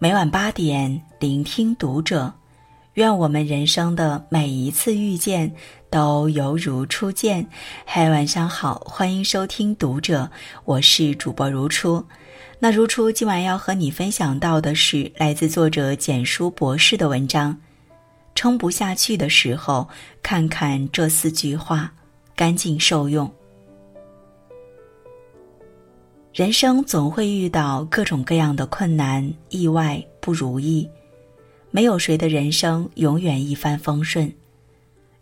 每晚八点，聆听读者。愿我们人生的每一次遇见都犹如初见。嗨，晚上好，欢迎收听读者，我是主播如初。那如初今晚要和你分享到的是来自作者简书博士的文章。撑不下去的时候，看看这四句话，干净受用。人生总会遇到各种各样的困难、意外、不如意，没有谁的人生永远一帆风顺。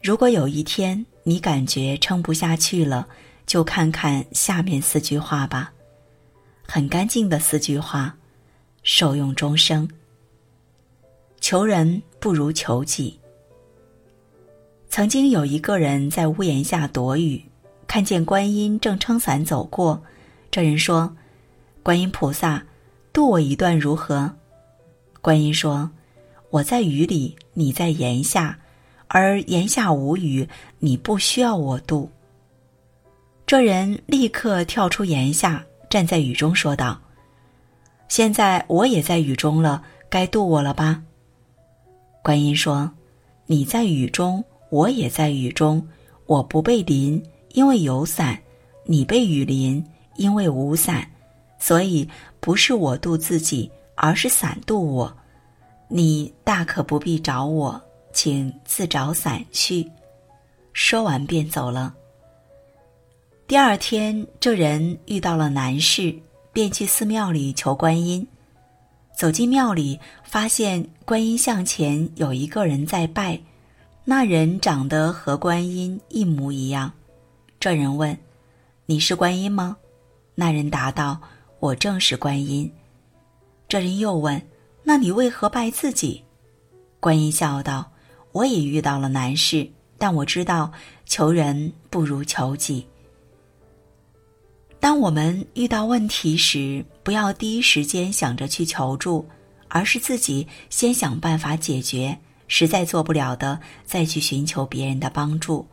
如果有一天你感觉撑不下去了，就看看下面四句话吧，很干净的四句话，受用终生。求人不如求己。曾经有一个人在屋檐下躲雨，看见观音正撑伞走过。这人说：“观音菩萨，渡我一段如何？”观音说：“我在雨里，你在檐下，而檐下无雨，你不需要我渡。”这人立刻跳出檐下，站在雨中说道：“现在我也在雨中了，该渡我了吧？”观音说：“你在雨中，我也在雨中，我不被淋，因为有伞；你被雨淋。”因为无伞，所以不是我渡自己，而是伞渡我。你大可不必找我，请自找伞去。说完便走了。第二天，这人遇到了难事，便去寺庙里求观音。走进庙里，发现观音像前有一个人在拜，那人长得和观音一模一样。这人问：“你是观音吗？”那人答道：“我正是观音。”这人又问：“那你为何拜自己？”观音笑道：“我也遇到了难事，但我知道求人不如求己。当我们遇到问题时，不要第一时间想着去求助，而是自己先想办法解决。实在做不了的，再去寻求别人的帮助。”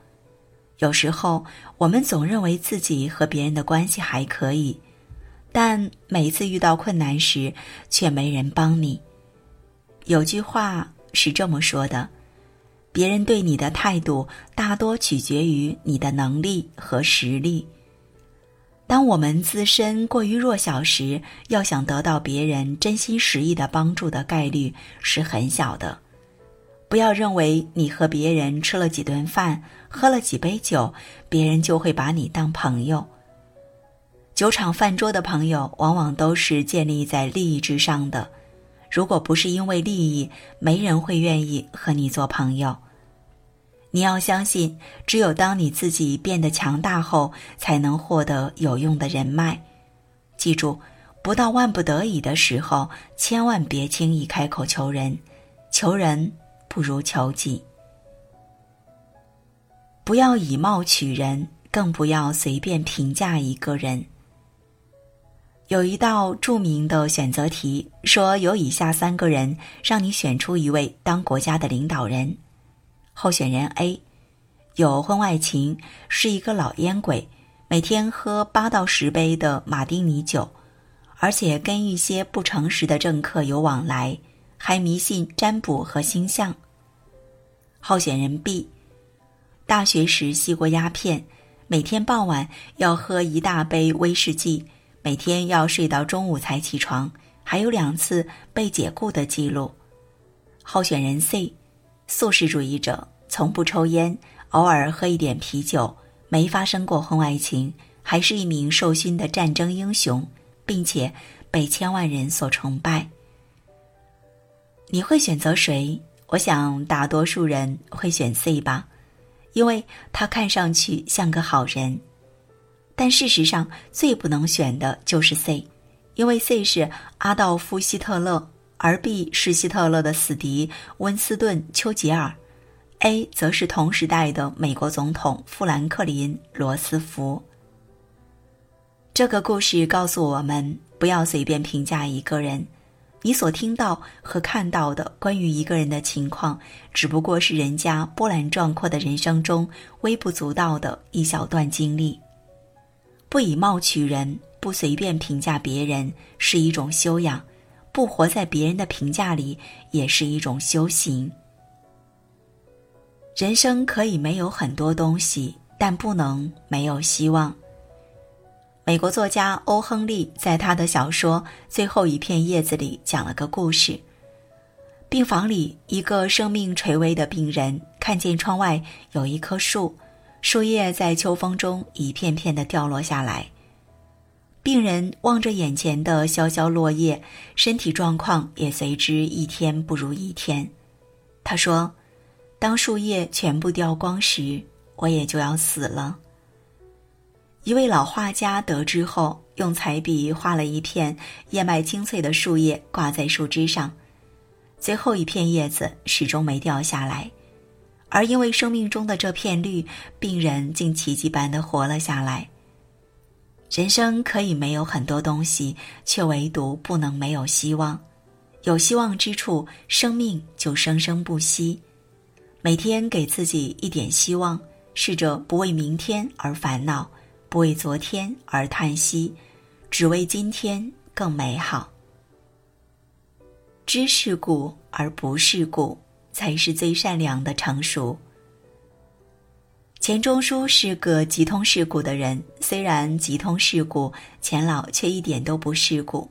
有时候，我们总认为自己和别人的关系还可以，但每次遇到困难时，却没人帮你。有句话是这么说的：别人对你的态度，大多取决于你的能力和实力。当我们自身过于弱小时，要想得到别人真心实意的帮助的概率是很小的。不要认为你和别人吃了几顿饭，喝了几杯酒，别人就会把你当朋友。酒场饭桌的朋友，往往都是建立在利益之上的。如果不是因为利益，没人会愿意和你做朋友。你要相信，只有当你自己变得强大后，才能获得有用的人脉。记住，不到万不得已的时候，千万别轻易开口求人。求人。不如求己。不要以貌取人，更不要随便评价一个人。有一道著名的选择题，说有以下三个人，让你选出一位当国家的领导人。候选人 A，有婚外情，是一个老烟鬼，每天喝八到十杯的马丁尼酒，而且跟一些不诚实的政客有往来，还迷信占卜和星象。候选人 B，大学时吸过鸦片，每天傍晚要喝一大杯威士忌，每天要睡到中午才起床，还有两次被解雇的记录。候选人 C，素食主义者，从不抽烟，偶尔喝一点啤酒，没发生过婚外情，还是一名受勋的战争英雄，并且被千万人所崇拜。你会选择谁？我想大多数人会选 C 吧，因为他看上去像个好人。但事实上，最不能选的就是 C，因为 C 是阿道夫·希特勒，而 B 是希特勒的死敌温斯顿·丘吉尔，A 则是同时代的美国总统富兰克林·罗斯福。这个故事告诉我们，不要随便评价一个人。你所听到和看到的关于一个人的情况，只不过是人家波澜壮阔的人生中微不足道的一小段经历。不以貌取人，不随便评价别人，是一种修养；不活在别人的评价里，也是一种修行。人生可以没有很多东西，但不能没有希望。美国作家欧·亨利在他的小说《最后一片叶子》里讲了个故事。病房里，一个生命垂危的病人看见窗外有一棵树，树叶在秋风中一片片的掉落下来。病人望着眼前的萧萧落叶，身体状况也随之一天不如一天。他说：“当树叶全部掉光时，我也就要死了。”一位老画家得知后，用彩笔画了一片叶脉清脆的树叶挂在树枝上，最后一片叶子始终没掉下来，而因为生命中的这片绿，病人竟奇迹般的活了下来。人生可以没有很多东西，却唯独不能没有希望。有希望之处，生命就生生不息。每天给自己一点希望，试着不为明天而烦恼。不为昨天而叹息，只为今天更美好。知世故而不世故，才是最善良的成熟。钱钟书是个极通世故的人，虽然极通世故，钱老却一点都不世故。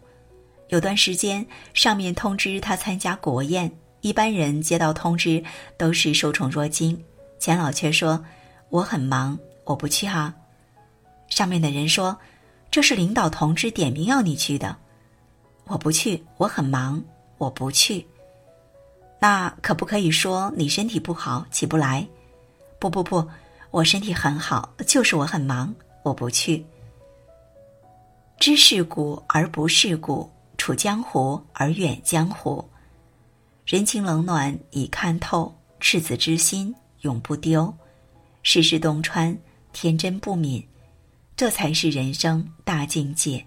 有段时间，上面通知他参加国宴，一般人接到通知都是受宠若惊，钱老却说：“我很忙，我不去哈。”上面的人说：“这是领导同志点名要你去的，我不去，我很忙，我不去。那可不可以说你身体不好起不来？不不不，我身体很好，就是我很忙，我不去。知世故而不世故，处江湖而远江湖，人情冷暖已看透，赤子之心永不丢，世事洞穿，天真不泯。”这才是人生大境界。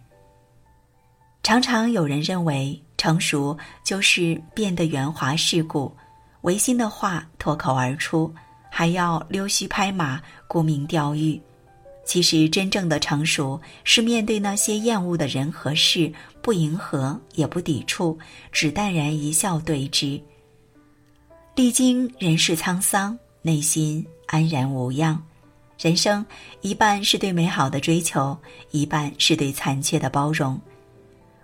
常常有人认为成熟就是变得圆滑世故，违心的话脱口而出，还要溜须拍马、沽名钓誉。其实，真正的成熟是面对那些厌恶的人和事，不迎合也不抵触，只淡然一笑对之。历经人世沧桑，内心安然无恙。人生一半是对美好的追求，一半是对残缺的包容。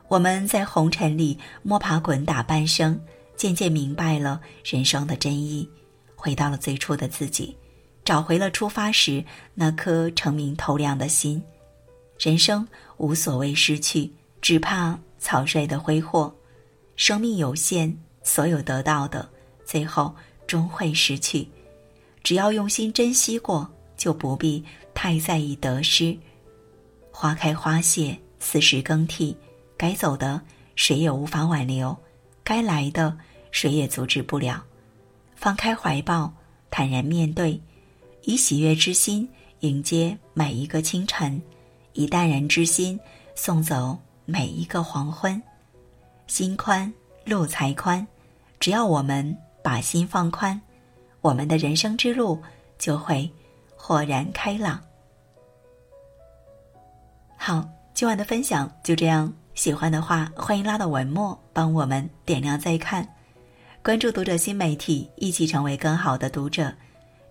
我们在红尘里摸爬滚打半生，渐渐明白了人生的真意，回到了最初的自己，找回了出发时那颗澄明透亮的心。人生无所谓失去，只怕草率的挥霍。生命有限，所有得到的，最后终会失去。只要用心珍惜过。就不必太在意得失，花开花谢，四时更替，该走的谁也无法挽留，该来的谁也阻止不了。放开怀抱，坦然面对，以喜悦之心迎接每一个清晨，以淡然之心送走每一个黄昏。心宽路才宽，只要我们把心放宽，我们的人生之路就会。豁然开朗。好，今晚的分享就这样。喜欢的话，欢迎拉到文末帮我们点亮再看，关注读者新媒体，一起成为更好的读者。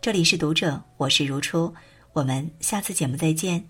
这里是读者，我是如初，我们下次节目再见。